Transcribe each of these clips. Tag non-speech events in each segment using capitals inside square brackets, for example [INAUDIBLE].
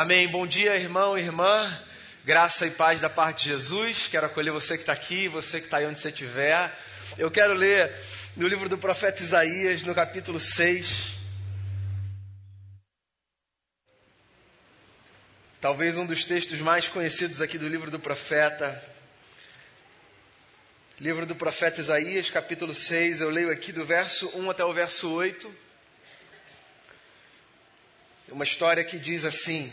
Amém. Bom dia, irmão e irmã. Graça e paz da parte de Jesus. Quero acolher você que está aqui, você que está aí onde você estiver. Eu quero ler no livro do profeta Isaías, no capítulo 6. Talvez um dos textos mais conhecidos aqui do livro do profeta. Livro do profeta Isaías, capítulo 6. Eu leio aqui do verso 1 até o verso 8. Uma história que diz assim: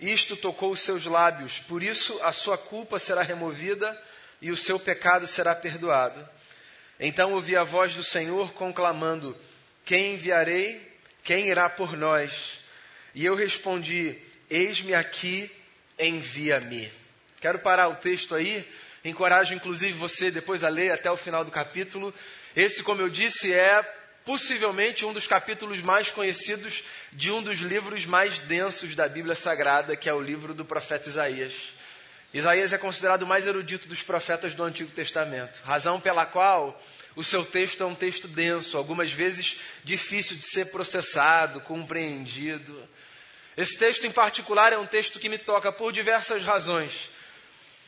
isto tocou os seus lábios, por isso a sua culpa será removida e o seu pecado será perdoado. Então ouvi a voz do Senhor conclamando: Quem enviarei? Quem irá por nós? E eu respondi: Eis-me aqui, envia-me. Quero parar o texto aí. Encorajo, inclusive, você depois a ler até o final do capítulo. Esse, como eu disse, é possivelmente um dos capítulos mais conhecidos de um dos livros mais densos da Bíblia Sagrada, que é o livro do profeta Isaías. Isaías é considerado o mais erudito dos profetas do Antigo Testamento, razão pela qual o seu texto é um texto denso, algumas vezes difícil de ser processado, compreendido. Esse texto em particular é um texto que me toca por diversas razões.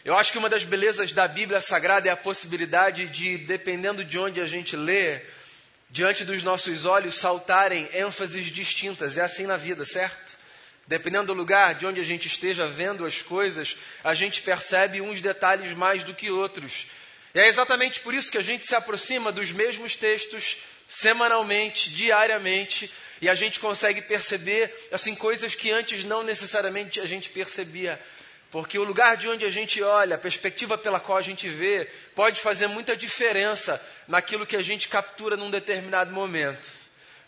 Eu acho que uma das belezas da Bíblia Sagrada é a possibilidade de, dependendo de onde a gente lê, diante dos nossos olhos saltarem ênfases distintas. É assim na vida, certo? Dependendo do lugar de onde a gente esteja vendo as coisas, a gente percebe uns detalhes mais do que outros. E é exatamente por isso que a gente se aproxima dos mesmos textos semanalmente, diariamente, e a gente consegue perceber assim coisas que antes não necessariamente a gente percebia. Porque o lugar de onde a gente olha, a perspectiva pela qual a gente vê, pode fazer muita diferença naquilo que a gente captura num determinado momento.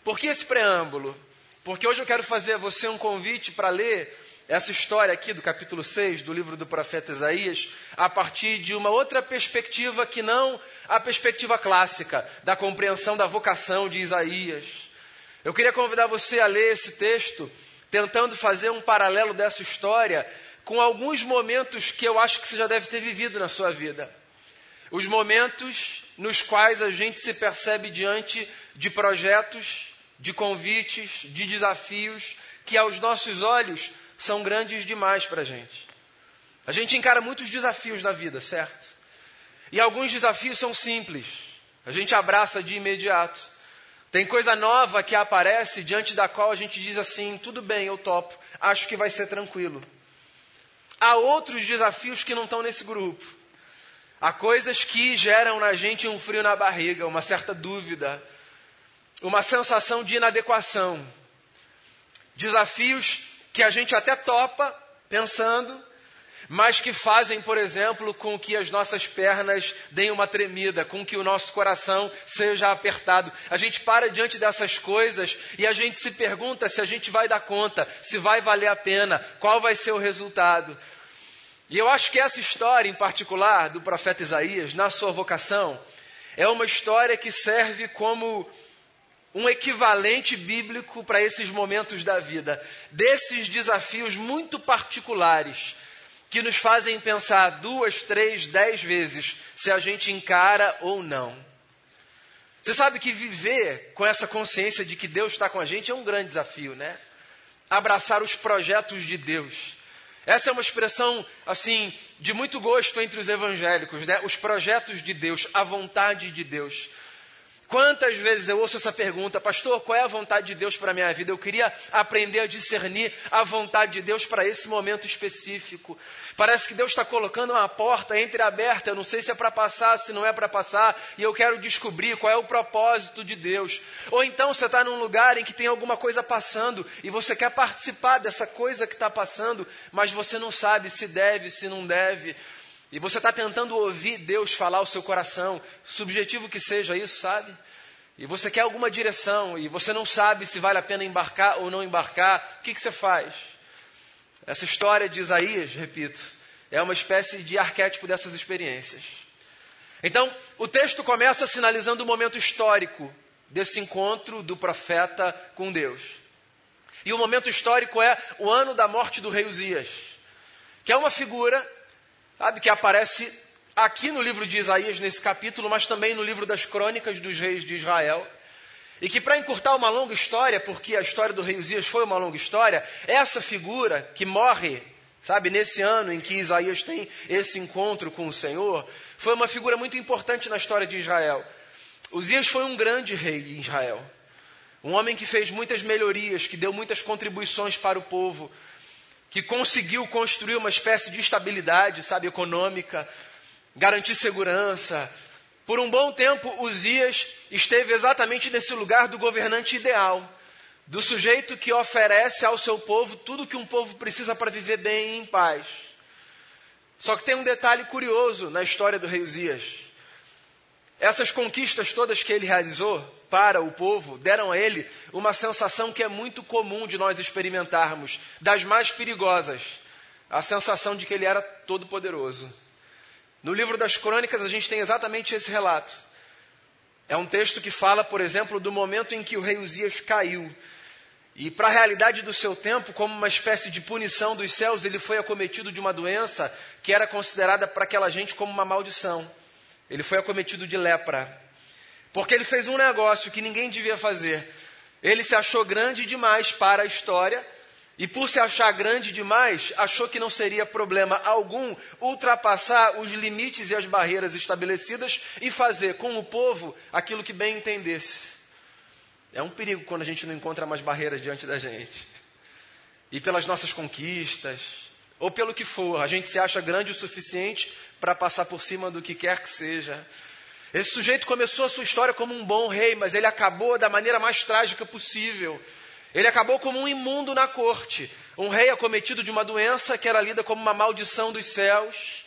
Por que esse preâmbulo? Porque hoje eu quero fazer a você um convite para ler essa história aqui do capítulo 6 do livro do profeta Isaías, a partir de uma outra perspectiva que não a perspectiva clássica da compreensão da vocação de Isaías. Eu queria convidar você a ler esse texto, tentando fazer um paralelo dessa história com alguns momentos que eu acho que você já deve ter vivido na sua vida. Os momentos nos quais a gente se percebe diante de projetos, de convites, de desafios que aos nossos olhos são grandes demais para a gente. A gente encara muitos desafios na vida, certo? E alguns desafios são simples. A gente abraça de imediato. Tem coisa nova que aparece diante da qual a gente diz assim: tudo bem, eu topo, acho que vai ser tranquilo. Há outros desafios que não estão nesse grupo. Há coisas que geram na gente um frio na barriga, uma certa dúvida, uma sensação de inadequação. Desafios que a gente até topa pensando, mas que fazem, por exemplo, com que as nossas pernas deem uma tremida, com que o nosso coração seja apertado. A gente para diante dessas coisas e a gente se pergunta se a gente vai dar conta, se vai valer a pena, qual vai ser o resultado. E eu acho que essa história em particular do profeta Isaías, na sua vocação, é uma história que serve como um equivalente bíblico para esses momentos da vida, desses desafios muito particulares que nos fazem pensar duas, três, dez vezes se a gente encara ou não. Você sabe que viver com essa consciência de que Deus está com a gente é um grande desafio, né? Abraçar os projetos de Deus. Essa é uma expressão, assim, de muito gosto entre os evangélicos, né? Os projetos de Deus, a vontade de Deus. Quantas vezes eu ouço essa pergunta, pastor, qual é a vontade de Deus para a minha vida? Eu queria aprender a discernir a vontade de Deus para esse momento específico. Parece que Deus está colocando uma porta entreaberta, eu não sei se é para passar, se não é para passar, e eu quero descobrir qual é o propósito de Deus. Ou então você está num lugar em que tem alguma coisa passando e você quer participar dessa coisa que está passando, mas você não sabe se deve, se não deve. E você está tentando ouvir Deus falar ao seu coração, subjetivo que seja isso, sabe? E você quer alguma direção e você não sabe se vale a pena embarcar ou não embarcar, o que, que você faz? Essa história de Isaías, repito, é uma espécie de arquétipo dessas experiências. Então, o texto começa sinalizando o momento histórico desse encontro do profeta com Deus. E o momento histórico é o ano da morte do rei Uzias, que é uma figura sabe, que aparece aqui no livro de Isaías, nesse capítulo, mas também no livro das crônicas dos reis de Israel. E que, para encurtar uma longa história, porque a história do rei Uzias foi uma longa história, essa figura que morre, sabe, nesse ano em que Isaías tem esse encontro com o Senhor, foi uma figura muito importante na história de Israel. Uzias foi um grande rei de Israel. Um homem que fez muitas melhorias, que deu muitas contribuições para o povo, que conseguiu construir uma espécie de estabilidade, sabe, econômica, garantir segurança. Por um bom tempo, Uzias esteve exatamente nesse lugar do governante ideal, do sujeito que oferece ao seu povo tudo que um povo precisa para viver bem e em paz. Só que tem um detalhe curioso na história do rei Uzias. Essas conquistas todas que ele realizou para o povo deram a ele uma sensação que é muito comum de nós experimentarmos, das mais perigosas, a sensação de que ele era todo-poderoso. No livro das crônicas a gente tem exatamente esse relato. É um texto que fala, por exemplo, do momento em que o rei Uzias caiu. E para a realidade do seu tempo, como uma espécie de punição dos céus, ele foi acometido de uma doença que era considerada para aquela gente como uma maldição. Ele foi acometido de lepra. Porque ele fez um negócio que ninguém devia fazer. Ele se achou grande demais para a história e, por se achar grande demais, achou que não seria problema algum ultrapassar os limites e as barreiras estabelecidas e fazer com o povo aquilo que bem entendesse. É um perigo quando a gente não encontra mais barreiras diante da gente. E pelas nossas conquistas, ou pelo que for, a gente se acha grande o suficiente para passar por cima do que quer que seja. Esse sujeito começou a sua história como um bom rei, mas ele acabou da maneira mais trágica possível. Ele acabou como um imundo na corte, um rei acometido de uma doença que era lida como uma maldição dos céus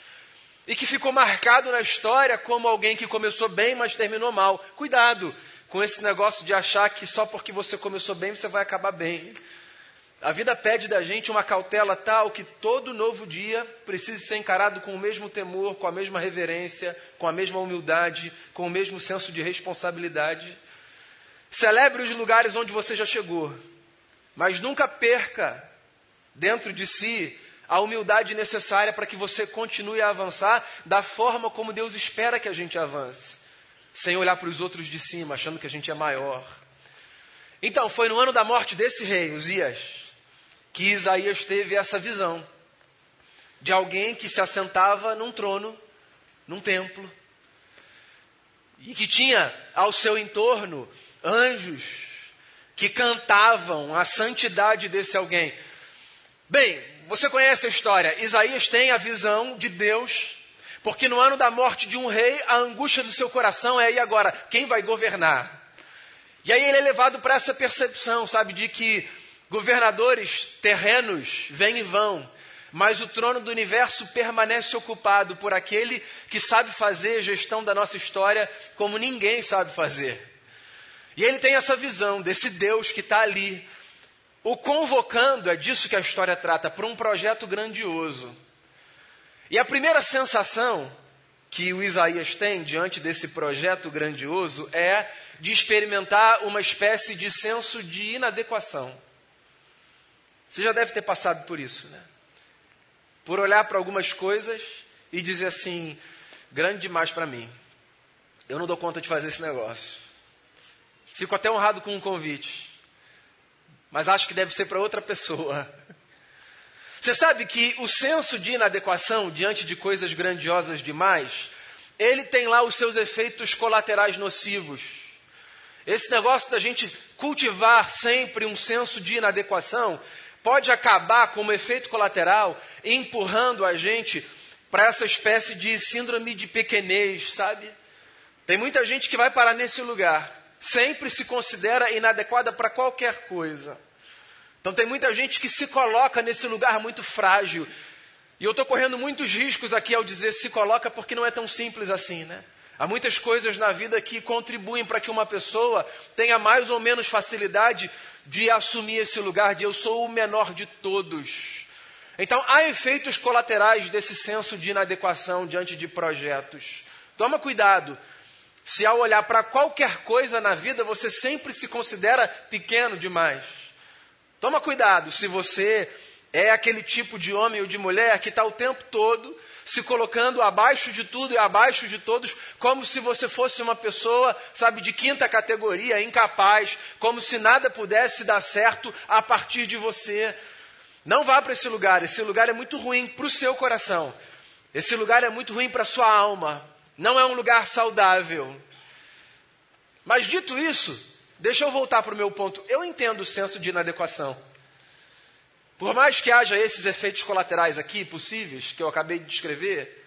e que ficou marcado na história como alguém que começou bem, mas terminou mal. Cuidado com esse negócio de achar que só porque você começou bem você vai acabar bem. A vida pede da gente uma cautela tal que todo novo dia precise ser encarado com o mesmo temor, com a mesma reverência, com a mesma humildade, com o mesmo senso de responsabilidade. Celebre os lugares onde você já chegou, mas nunca perca dentro de si a humildade necessária para que você continue a avançar da forma como Deus espera que a gente avance, sem olhar para os outros de cima, achando que a gente é maior. Então, foi no ano da morte desse rei, Uzias, que Isaías teve essa visão de alguém que se assentava num trono, num templo, e que tinha ao seu entorno anjos que cantavam a santidade desse alguém. Bem, você conhece a história. Isaías tem a visão de Deus, porque no ano da morte de um rei, a angústia do seu coração é: e agora? Quem vai governar? E aí ele é levado para essa percepção, sabe, de que Governadores terrenos vêm e vão, mas o trono do universo permanece ocupado por aquele que sabe fazer a gestão da nossa história como ninguém sabe fazer. E ele tem essa visão desse Deus que está ali, o convocando, é disso que a história trata, para um projeto grandioso. E a primeira sensação que o Isaías tem diante desse projeto grandioso é de experimentar uma espécie de senso de inadequação. Você já deve ter passado por isso, né? Por olhar para algumas coisas e dizer assim: grande demais para mim. Eu não dou conta de fazer esse negócio. Fico até honrado com um convite, mas acho que deve ser para outra pessoa. Você sabe que o senso de inadequação diante de coisas grandiosas demais, ele tem lá os seus efeitos colaterais nocivos. Esse negócio da gente cultivar sempre um senso de inadequação pode acabar como efeito colateral empurrando a gente para essa espécie de síndrome de pequenez, sabe? Tem muita gente que vai parar nesse lugar, sempre se considera inadequada para qualquer coisa. Então tem muita gente que se coloca nesse lugar muito frágil. E eu estou correndo muitos riscos aqui ao dizer se coloca, porque não é tão simples assim, né? Há muitas coisas na vida que contribuem para que uma pessoa tenha mais ou menos facilidade de assumir esse lugar de eu sou o menor de todos. Então, há efeitos colaterais desse senso de inadequação diante de projetos. Toma cuidado. Se ao olhar para qualquer coisa na vida você sempre se considera pequeno demais. Toma cuidado se você é aquele tipo de homem ou de mulher que está o tempo todo se colocando abaixo de tudo e abaixo de todos, como se você fosse uma pessoa, sabe, de quinta categoria, incapaz, como se nada pudesse dar certo a partir de você. Não vá para esse lugar, esse lugar é muito ruim para o seu coração, esse lugar é muito ruim para a sua alma, não é um lugar saudável. Mas dito isso, deixa eu voltar para o meu ponto. Eu entendo o senso de inadequação. Por mais que haja esses efeitos colaterais aqui possíveis, que eu acabei de descrever,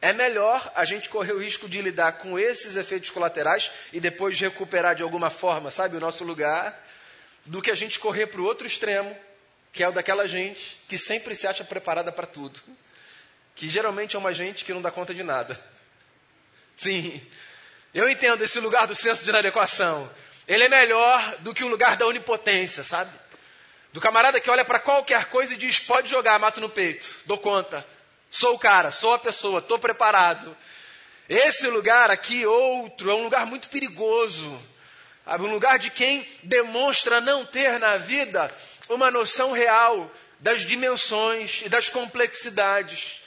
é melhor a gente correr o risco de lidar com esses efeitos colaterais e depois recuperar de alguma forma, sabe, o nosso lugar, do que a gente correr para o outro extremo, que é o daquela gente que sempre se acha preparada para tudo. Que geralmente é uma gente que não dá conta de nada. Sim, eu entendo esse lugar do senso de inadequação. Ele é melhor do que o lugar da onipotência, sabe? Do camarada que olha para qualquer coisa e diz: pode jogar, mato no peito, dou conta, sou o cara, sou a pessoa, estou preparado. Esse lugar aqui, outro, é um lugar muito perigoso. Um lugar de quem demonstra não ter na vida uma noção real das dimensões e das complexidades.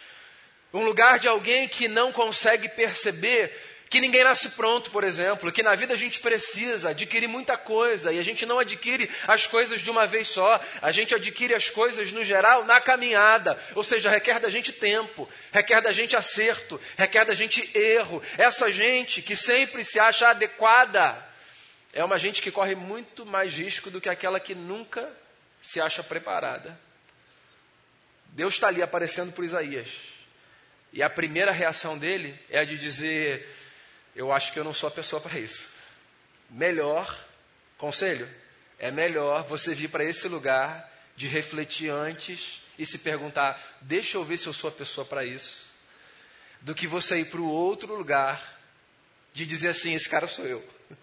Um lugar de alguém que não consegue perceber que ninguém nasce pronto, por exemplo, que na vida a gente precisa adquirir muita coisa e a gente não adquire as coisas de uma vez só, a gente adquire as coisas no geral na caminhada, ou seja, requer da gente tempo, requer da gente acerto, requer da gente erro. Essa gente que sempre se acha adequada é uma gente que corre muito mais risco do que aquela que nunca se acha preparada. Deus está ali aparecendo por Isaías. E a primeira reação dele é a de dizer: eu acho que eu não sou a pessoa para isso. Melhor, conselho, é melhor você vir para esse lugar de refletir antes e se perguntar: deixa eu ver se eu sou a pessoa para isso, do que você ir para o outro lugar de dizer assim: esse cara sou eu. [LAUGHS]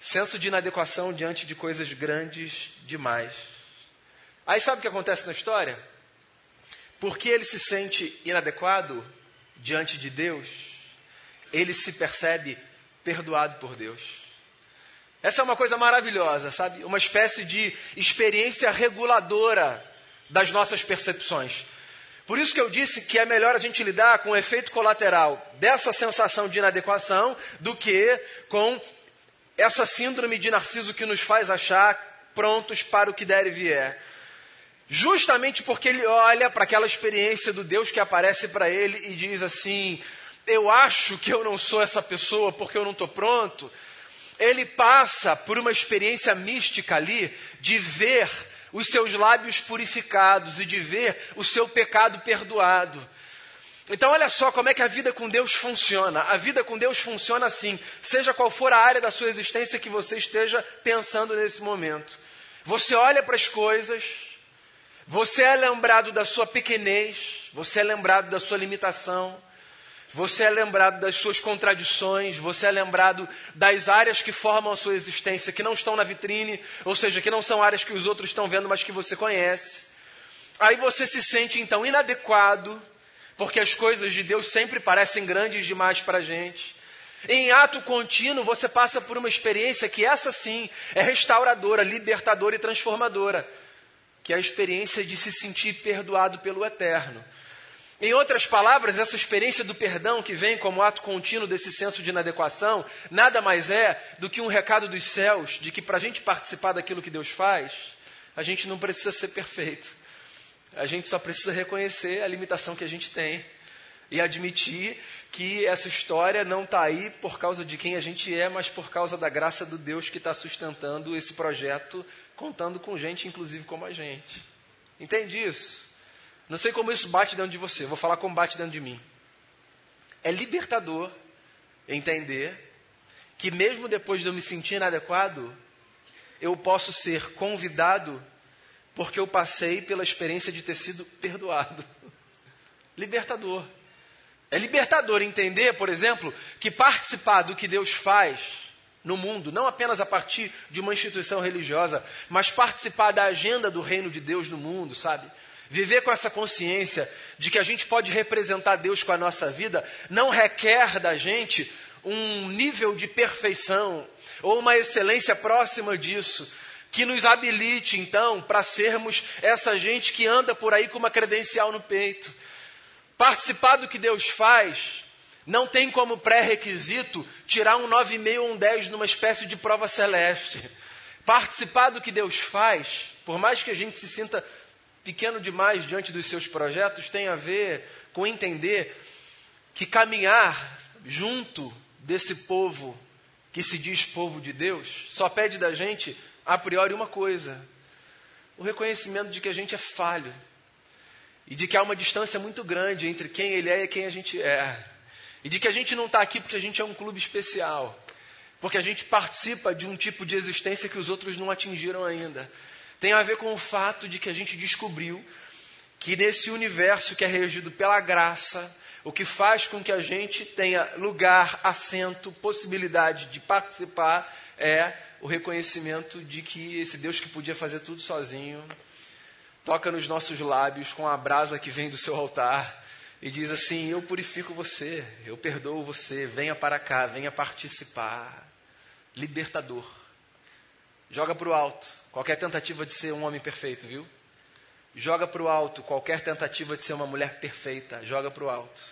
Senso de inadequação diante de coisas grandes demais. Aí sabe o que acontece na história? Porque ele se sente inadequado diante de Deus, ele se percebe perdoado por Deus. Essa é uma coisa maravilhosa, sabe? Uma espécie de experiência reguladora das nossas percepções. Por isso que eu disse que é melhor a gente lidar com o efeito colateral dessa sensação de inadequação do que com essa síndrome de narciso que nos faz achar prontos para o que der e vier. Justamente porque ele olha para aquela experiência do Deus que aparece para ele e diz assim: eu acho que eu não sou essa pessoa porque eu não estou pronto, ele passa por uma experiência mística ali de ver os seus lábios purificados e de ver o seu pecado perdoado. Então, olha só como é que a vida com Deus funciona. A vida com Deus funciona assim, seja qual for a área da sua existência que você esteja pensando nesse momento. Você olha para as coisas, você é lembrado da sua pequenez, você é lembrado da sua limitação, você é lembrado das suas contradições, você é lembrado das áreas que formam a sua existência, que não estão na vitrine, ou seja, que não são áreas que os outros estão vendo, mas que você conhece. Aí você se sente então inadequado, porque as coisas de Deus sempre parecem grandes demais para a gente. Em ato contínuo, você passa por uma experiência que, essa sim, é restauradora, libertadora e transformadora, que é a experiência de se sentir perdoado pelo Eterno. Em outras palavras, essa experiência do perdão que vem como ato contínuo desse senso de inadequação, nada mais é do que um recado dos céus de que para a gente participar daquilo que Deus faz, a gente não precisa ser perfeito. A gente só precisa reconhecer a limitação que a gente tem. e admitir que essa história não está aí por causa de quem a gente é, mas por causa da graça do Deus que está sustentando esse projeto, contando com gente, inclusive como a gente. Entende isso? Não sei como isso bate dentro de você, vou falar como bate dentro de mim. É libertador entender que, mesmo depois de eu me sentir inadequado, eu posso ser convidado porque eu passei pela experiência de ter sido perdoado. [LAUGHS] Libertador. É libertador entender, por exemplo, que participar do que Deus faz no mundo, não apenas a partir de uma instituição religiosa, mas participar da agenda do reino de Deus no mundo, sabe? Viver com essa consciência de que a gente pode representar Deus com a nossa vida, não requer da gente um nível de perfeição ou uma excelência próxima disso, que nos habilite então para sermos essa gente que anda por aí com uma credencial no peito Participar do que Deus faz não tem como pré-requisito tirar um 9,5 ou um 10 numa espécie de prova celeste. Participar do que Deus faz, por mais que a gente se sinta pequeno demais diante dos seus projetos, tem a ver com entender que caminhar junto desse povo que se diz povo de Deus só pede da gente, a priori, uma coisa: o reconhecimento de que a gente é falho e de que há uma distância muito grande entre quem ele é e quem a gente é. E de que a gente não está aqui porque a gente é um clube especial. Porque a gente participa de um tipo de existência que os outros não atingiram ainda. Tem a ver com o fato de que a gente descobriu que nesse universo que é regido pela graça, o que faz com que a gente tenha lugar, assento, possibilidade de participar é o reconhecimento de que esse Deus que podia fazer tudo sozinho toca nos nossos lábios com a brasa que vem do seu altar e diz assim: Eu purifico você, eu perdoo você, venha para cá, venha participar. Libertador. Joga para o alto qualquer tentativa de ser um homem perfeito, viu? Joga para o alto qualquer tentativa de ser uma mulher perfeita, joga para o alto.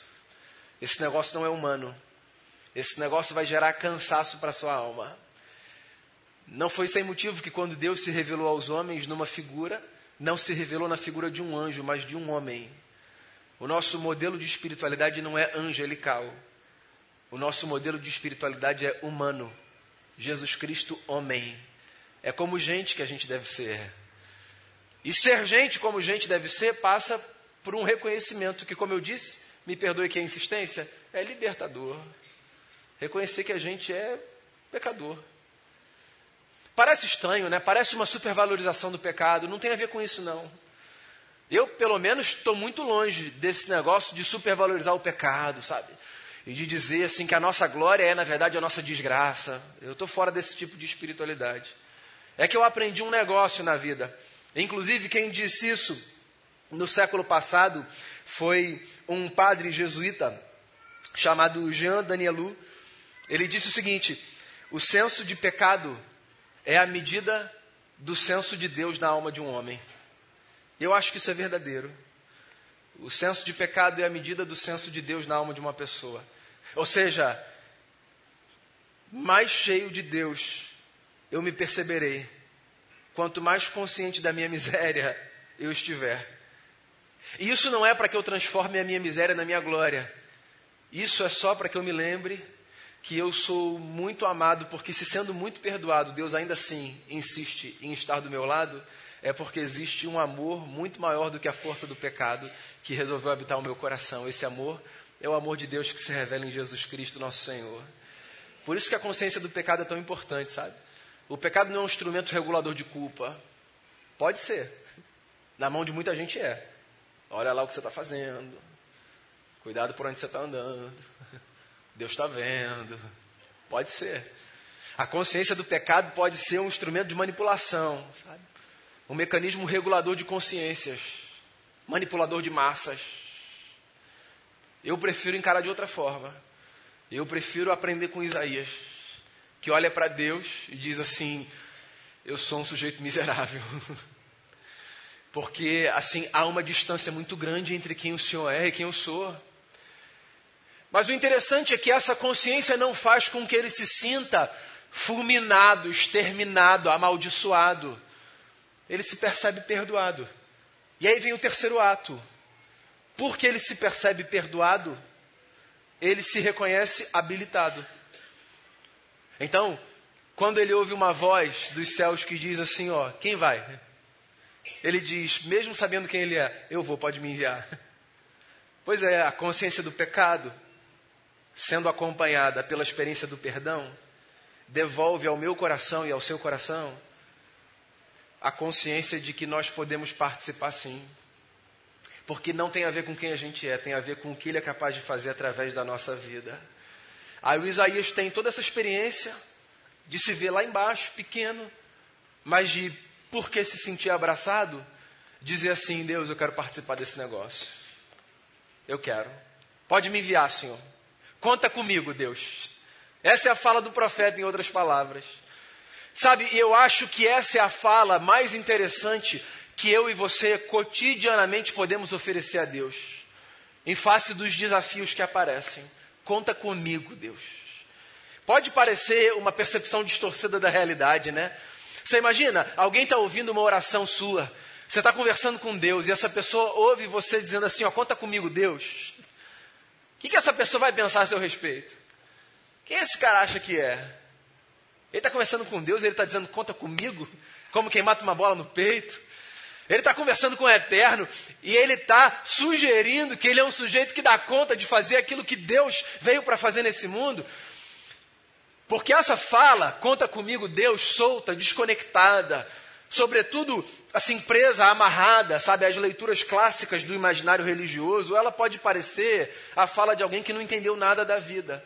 Esse negócio não é humano. Esse negócio vai gerar cansaço para sua alma. Não foi sem motivo que, quando Deus se revelou aos homens numa figura, não se revelou na figura de um anjo, mas de um homem. O nosso modelo de espiritualidade não é angelical. O nosso modelo de espiritualidade é humano. Jesus Cristo, homem. É como gente que a gente deve ser. E ser gente como gente deve ser passa por um reconhecimento que, como eu disse, me perdoe que a insistência, é libertador. Reconhecer que a gente é pecador. Parece estranho, né? Parece uma supervalorização do pecado. Não tem a ver com isso, não. Eu, pelo menos, estou muito longe desse negócio de supervalorizar o pecado, sabe? E de dizer assim que a nossa glória é, na verdade, a nossa desgraça. Eu estou fora desse tipo de espiritualidade. É que eu aprendi um negócio na vida. Inclusive, quem disse isso no século passado foi um padre jesuíta chamado Jean Danielou. Ele disse o seguinte: o senso de pecado é a medida do senso de Deus na alma de um homem. Eu acho que isso é verdadeiro. O senso de pecado é a medida do senso de Deus na alma de uma pessoa. Ou seja, mais cheio de Deus eu me perceberei, quanto mais consciente da minha miséria [LAUGHS] eu estiver. E isso não é para que eu transforme a minha miséria na minha glória. Isso é só para que eu me lembre que eu sou muito amado, porque se sendo muito perdoado, Deus ainda assim insiste em estar do meu lado, é porque existe um amor muito maior do que a força do pecado que resolveu habitar o meu coração. Esse amor é o amor de Deus que se revela em Jesus Cristo, nosso Senhor. Por isso que a consciência do pecado é tão importante, sabe? O pecado não é um instrumento regulador de culpa. Pode ser. Na mão de muita gente é. Olha lá o que você está fazendo. Cuidado por onde você está andando. [LAUGHS] Deus está vendo. Pode ser. A consciência do pecado pode ser um instrumento de manipulação, sabe? um mecanismo regulador de consciências, manipulador de massas. Eu prefiro encarar de outra forma. Eu prefiro aprender com Isaías, que olha para Deus e diz assim: Eu sou um sujeito miserável. [LAUGHS] Porque assim há uma distância muito grande entre quem o Senhor é e quem eu sou. Mas o interessante é que essa consciência não faz com que ele se sinta fulminado, exterminado, amaldiçoado. Ele se percebe perdoado. E aí vem o terceiro ato. Porque ele se percebe perdoado, ele se reconhece habilitado. Então, quando ele ouve uma voz dos céus que diz assim: Ó, quem vai? Ele diz, mesmo sabendo quem ele é, eu vou, pode me enviar. [LAUGHS] Pois é, a consciência do pecado, sendo acompanhada pela experiência do perdão, devolve ao meu coração e ao seu coração a consciência de que nós podemos participar sim. Porque não tem a ver com quem a gente é, tem a ver com o que ele é capaz de fazer através da nossa vida. Aí o Isaías tem toda essa experiência de se ver lá embaixo, pequeno, mas de, porque se sentir abraçado, dizer assim: Deus, eu quero participar desse negócio. Eu quero. Pode me enviar, Senhor. Conta comigo, Deus. Essa é a fala do profeta, em outras palavras. Sabe, eu acho que essa é a fala mais interessante que eu e você cotidianamente podemos oferecer a Deus, em face dos desafios que aparecem. Conta comigo, Deus. Pode parecer uma percepção distorcida da realidade, né? Você imagina, alguém está ouvindo uma oração sua, você está conversando com Deus e essa pessoa ouve você dizendo assim: ó, conta comigo, Deus. O que, que essa pessoa vai pensar a seu respeito? Quem esse cara acha que é? Ele está conversando com Deus, ele está dizendo, conta comigo, como quem mata uma bola no peito. Ele está conversando com o Eterno e ele está sugerindo que ele é um sujeito que dá conta de fazer aquilo que Deus veio para fazer nesse mundo. Porque essa fala, conta comigo, Deus, solta, desconectada, sobretudo assim, presa, amarrada, sabe, às leituras clássicas do imaginário religioso, ela pode parecer a fala de alguém que não entendeu nada da vida.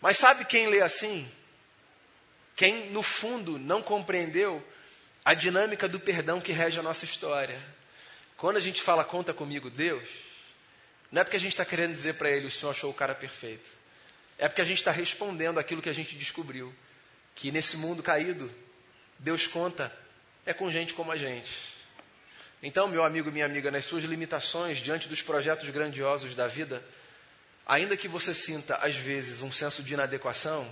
Mas sabe quem lê assim? Quem, no fundo, não compreendeu a dinâmica do perdão que rege a nossa história. Quando a gente fala conta comigo, Deus, não é porque a gente está querendo dizer para ele o Senhor achou o cara perfeito. É porque a gente está respondendo aquilo que a gente descobriu. Que nesse mundo caído, Deus conta é com gente como a gente. Então, meu amigo e minha amiga, nas suas limitações, diante dos projetos grandiosos da vida, ainda que você sinta, às vezes, um senso de inadequação,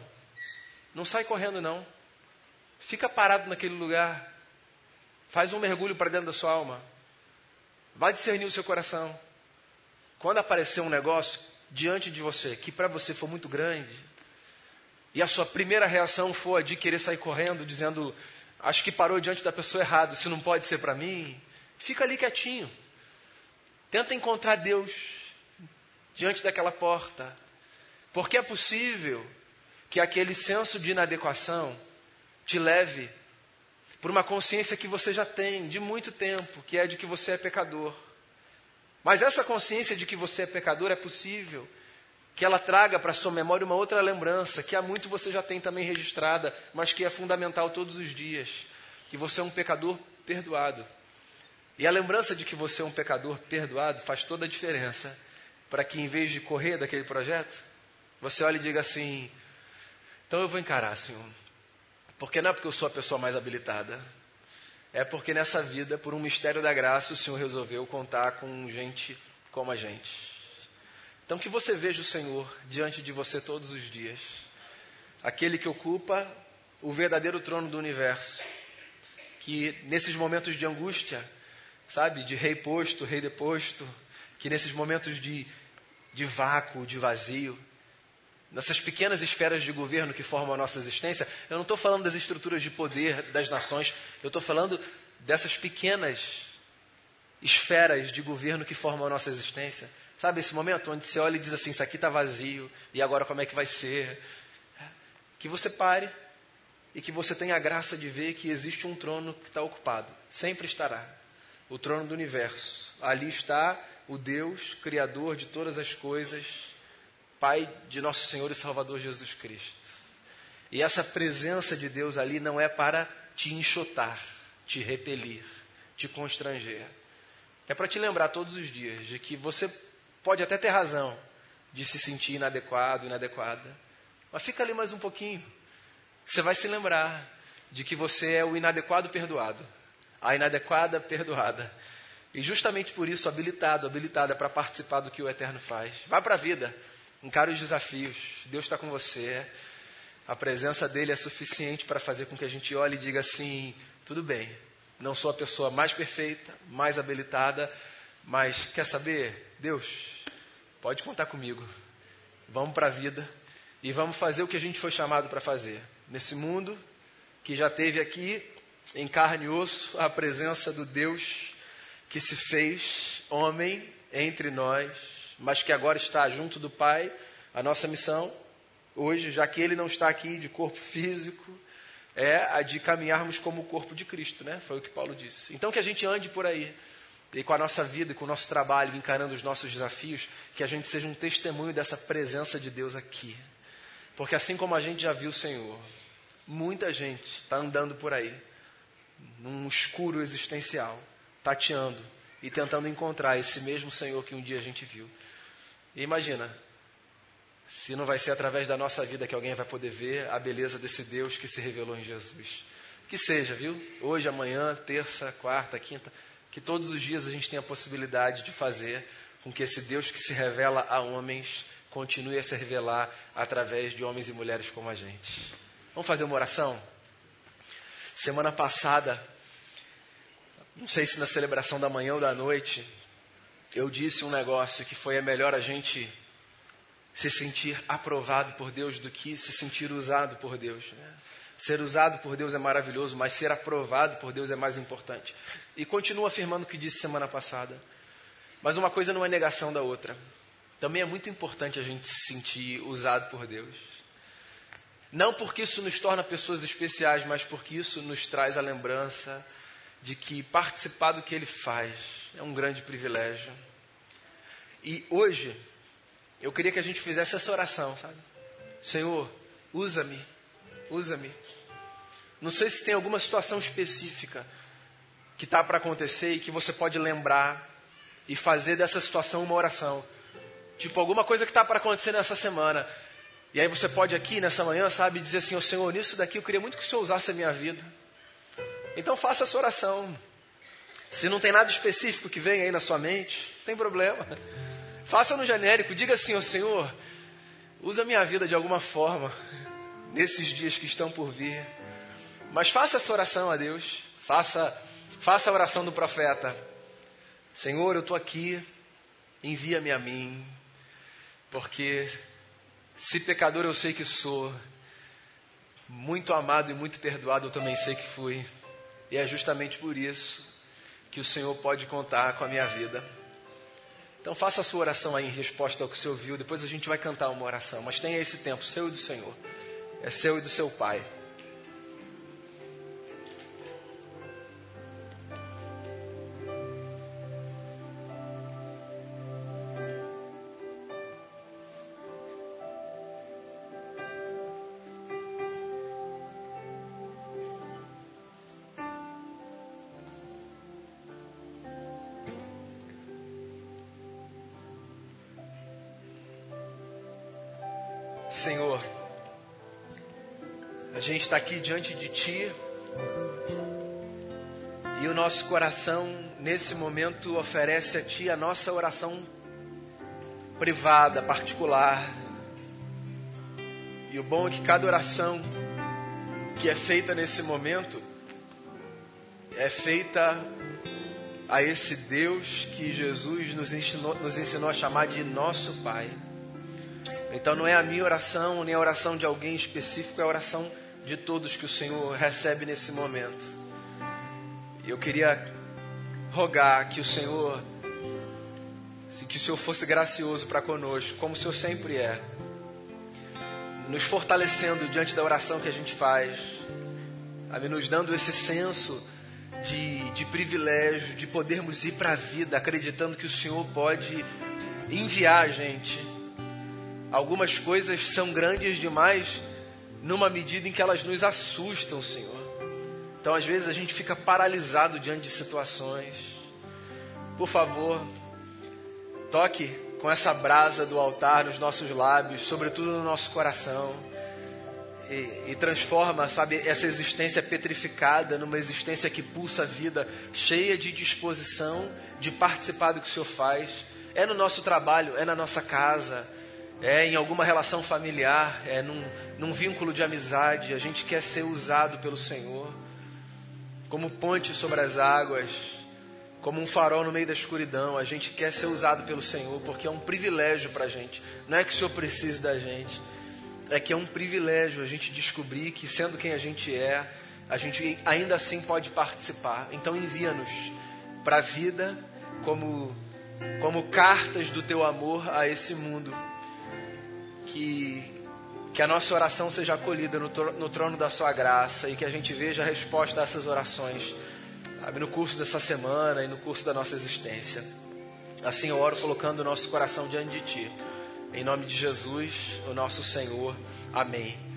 não sai correndo, não. Fica parado naquele lugar. Faz um mergulho para dentro da sua alma. Vai discernir o seu coração. Quando aparecer um negócio diante de você que para você for muito grande, e a sua primeira reação for a de querer sair correndo, dizendo: Acho que parou diante da pessoa errada, isso não pode ser para mim. Fica ali quietinho. Tenta encontrar Deus diante daquela porta. Porque é possível que aquele senso de inadequação te leve por uma consciência que você já tem de muito tempo, que é de que você é pecador. Mas essa consciência de que você é pecador é possível que ela traga para sua memória uma outra lembrança, que há muito você já tem também registrada, mas que é fundamental todos os dias, que você é um pecador perdoado. E a lembrança de que você é um pecador perdoado faz toda a diferença para que em vez de correr daquele projeto, você olhe e diga assim: então eu vou encarar, Senhor. Porque não é porque eu sou a pessoa mais habilitada. É porque nessa vida, por um mistério da graça, o Senhor resolveu contar com gente como a gente. Então que você veja o Senhor diante de você todos os dias. Aquele que ocupa o verdadeiro trono do universo. Que nesses momentos de angústia, sabe, de rei posto, rei deposto, que nesses momentos de, de vácuo, de vazio, nessas pequenas esferas de governo que formam a nossa existência, eu não estou falando das estruturas de poder das nações, eu estou falando dessas pequenas esferas de governo que formam a nossa existência. Sabe esse momento onde você olha e diz assim: Isso aqui está vazio, e agora como é que vai ser? Que você pare e que você tenha a graça de ver que existe um trono que está ocupado, sempre estará o trono do universo. Ali está o Deus, Criador de todas as coisas Pai de nosso Senhor e Salvador Jesus Cristo. E essa presença de Deus ali não é para te enxotar, te repelir, te constranger. É para te lembrar todos os dias de que você pode até ter razão de se sentir inadequado, inadequada. Mas fica ali mais um pouquinho. Você vai se lembrar de que você é o inadequado perdoado, a inadequada perdoada. E justamente por isso, habilitado, habilitada para participar do que o Eterno faz. Vai para a vida. Encare os desafios. Deus está com você. A presença dele é suficiente para fazer com que a gente olhe e diga assim: tudo bem, não sou a pessoa mais perfeita, mais habilitada, mas quer saber? Deus, pode contar comigo. vamos para a vida e vamos fazer o que a gente foi chamado para fazer. Nesse mundo que já teve aqui, em carne e osso, a presença do Deus que se fez homem entre nós, mas que agora está junto do Pai. A nossa missão, hoje, já que Ele não está aqui de corpo físico, é a de caminharmos como o corpo de Cristo, né? Foi o que Paulo disse. Então que a gente ande por aí e com a nossa vida, com o nosso trabalho, encarando os nossos desafios, que a gente seja um testemunho dessa presença de Deus aqui. Porque assim como a gente já viu o Senhor, muita gente está andando por aí, num escuro existencial, tateando e tentando encontrar esse mesmo Senhor que um dia a gente viu. E imagina, se não vai ser através da nossa vida que alguém vai poder ver a beleza desse Deus que se revelou em Jesus. Que seja, viu? Hoje, amanhã, terça, quarta, quinta, que todos os dias a gente tenha a possibilidade de fazer com que esse Deus que se revela a homens continue a se revelar através de homens e mulheres como a gente. Vamos fazer uma oração? Semana passada, não sei se na celebração da manhã ou da noite, eu disse um negócio que foi é melhor a gente se sentir aprovado por Deus do que se sentir usado por Deus. Né? Ser usado por Deus é maravilhoso, mas ser aprovado por Deus é mais importante. E continuo afirmando o que disse semana passada. Mas uma coisa não é negação da outra. Também é muito importante a gente se sentir usado por Deus. Não porque isso nos torna pessoas especiais, mas porque isso nos traz a lembrança de que participar do que Ele faz é um grande privilégio. E hoje, eu queria que a gente fizesse essa oração, sabe? Senhor, usa-me, usa-me. Não sei se tem alguma situação específica que está para acontecer e que você pode lembrar e fazer dessa situação uma oração. Tipo, alguma coisa que está para acontecer nessa semana. E aí você pode aqui, nessa manhã, sabe, dizer assim, oh, Senhor, nisso daqui eu queria muito que o Senhor usasse a minha vida. Então faça essa oração. Se não tem nada específico que vem aí na sua mente, não tem problema. Faça no genérico, diga assim, oh, Senhor, usa minha vida de alguma forma nesses dias que estão por vir. Mas faça essa oração a Deus. Faça, faça a oração do profeta. Senhor, eu estou aqui, envia-me a mim, porque se pecador eu sei que sou, muito amado e muito perdoado eu também sei que fui, e é justamente por isso que o Senhor pode contar com a minha vida. Então faça a sua oração aí em resposta ao que você ouviu, depois a gente vai cantar uma oração, mas tenha esse tempo seu e do Senhor, é seu e do seu Pai. Senhor, a gente está aqui diante de Ti e o nosso coração, nesse momento, oferece a Ti a nossa oração privada, particular. E o bom é que cada oração que é feita nesse momento é feita a esse Deus que Jesus nos ensinou, nos ensinou a chamar de nosso Pai. Então não é a minha oração, nem a oração de alguém específico, é a oração de todos que o Senhor recebe nesse momento. Eu queria rogar que o Senhor, que o Senhor fosse gracioso para conosco, como o Senhor sempre é, nos fortalecendo diante da oração que a gente faz, nos dando esse senso de, de privilégio, de podermos ir para a vida acreditando que o Senhor pode enviar a gente Algumas coisas são grandes demais numa medida em que elas nos assustam, Senhor. Então, às vezes, a gente fica paralisado diante de situações. Por favor, toque com essa brasa do altar nos nossos lábios, sobretudo no nosso coração. E, e, transforma, sabe, essa existência petrificada numa existência que pulsa a vida, cheia de disposição de participar do que o Senhor faz. É no nosso trabalho, é na nossa casa, é em alguma relação familiar, é num, num vínculo de amizade. A gente quer ser usado pelo Senhor como ponte sobre as águas. como um farol no meio da escuridão. A gente quer ser usado pelo Senhor porque é um privilégio para a gente. Não é que o Senhor precise da gente, é que é um privilégio a gente descobrir que, sendo quem a gente é, a gente ainda assim pode participar. Então, envia-nos para a vida como, como cartas do teu amor a esse mundo. Que, que a nossa oração seja acolhida no, no trono da sua graça e que a gente veja a resposta a essas orações sabe, no curso dessa semana e no curso da nossa existência. Assim eu oro colocando o nosso coração diante de Ti. Em nome de Jesus, o nosso Senhor. Amém.